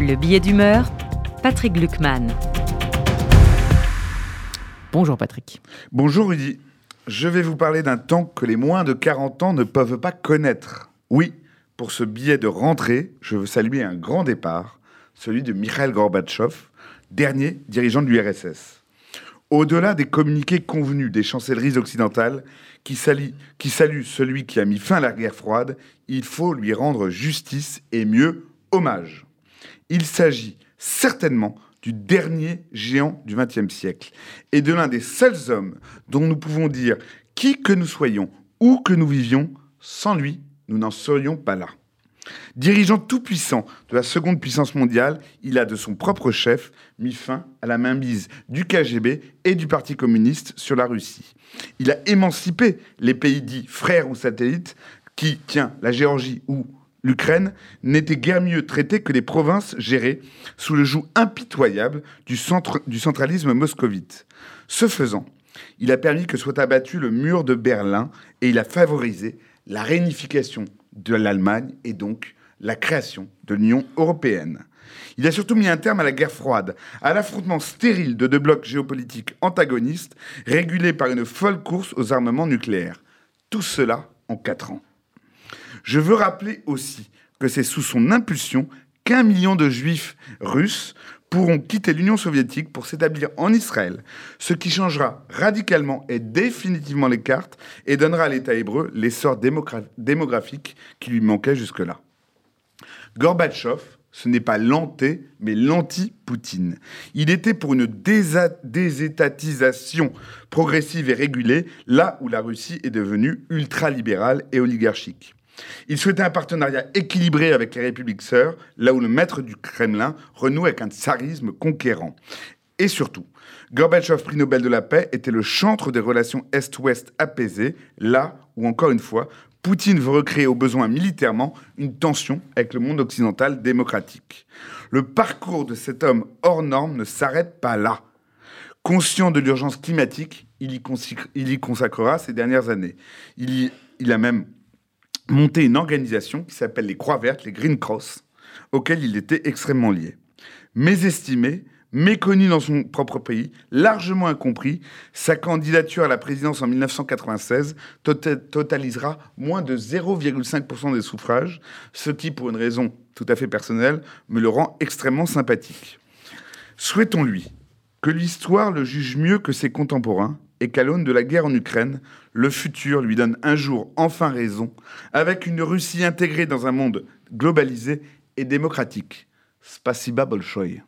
Le billet d'humeur, Patrick Gluckman. Bonjour Patrick. Bonjour Rudy. Je vais vous parler d'un temps que les moins de 40 ans ne peuvent pas connaître. Oui, pour ce billet de rentrée, je veux saluer un grand départ, celui de Mikhail Gorbatchev, dernier dirigeant de l'URSS. Au-delà des communiqués convenus des chancelleries occidentales qui saluent, qui saluent celui qui a mis fin à la guerre froide, il faut lui rendre justice et mieux hommage. Il s'agit certainement du dernier géant du XXe siècle et de l'un des seuls hommes dont nous pouvons dire qui que nous soyons, où que nous vivions, sans lui, nous n'en serions pas là. Dirigeant tout-puissant de la seconde puissance mondiale, il a de son propre chef mis fin à la mainmise du KGB et du Parti communiste sur la Russie. Il a émancipé les pays dits frères ou satellites qui, tiens, la Géorgie ou l'Ukraine, n'étaient guère mieux traités que des provinces gérées sous le joug impitoyable du centralisme moscovite. Ce faisant, il a permis que soit abattu le mur de Berlin et il a favorisé la réunification de l'Allemagne et donc la création de l'Union européenne. Il a surtout mis un terme à la guerre froide, à l'affrontement stérile de deux blocs géopolitiques antagonistes, régulés par une folle course aux armements nucléaires. Tout cela en quatre ans. Je veux rappeler aussi que c'est sous son impulsion qu'un million de juifs russes pourront quitter l'Union soviétique pour s'établir en Israël, ce qui changera radicalement et définitivement les cartes et donnera à l'État hébreu l'essor démographique qui lui manquait jusque-là. Gorbatchev, ce n'est pas l'anté, mais l'anti-Poutine. Il était pour une désétatisation progressive et régulée, là où la Russie est devenue ultralibérale et oligarchique. Il souhaitait un partenariat équilibré avec les républiques sœurs, là où le maître du Kremlin renoue avec un tsarisme conquérant. Et surtout, Gorbatchev, prix Nobel de la paix, était le chantre des relations Est-Ouest apaisées, là où, encore une fois, Poutine veut recréer au besoin militairement une tension avec le monde occidental démocratique. Le parcours de cet homme hors norme ne s'arrête pas là. Conscient de l'urgence climatique, il y, consacrera ses dernières années. Il, il a même monté une organisation qui s'appelle les Croix Vertes, les Green Cross, auxquelles il était extrêmement lié. Mésestimé, méconnu dans son propre pays, largement incompris, sa candidature à la présidence en 1996 tota-, totalisera moins de 0,5% des suffrages, ce qui, pour une raison tout à fait personnelle, me le rend extrêmement sympathique. Souhaitons-lui que l'histoire le juge mieux que ses contemporains et qu'à l'aune de la guerre en Ukraine, le futur lui donne un jour enfin raison, avec une Russie intégrée dans un monde globalisé et démocratique. Spasiba Bolshoï.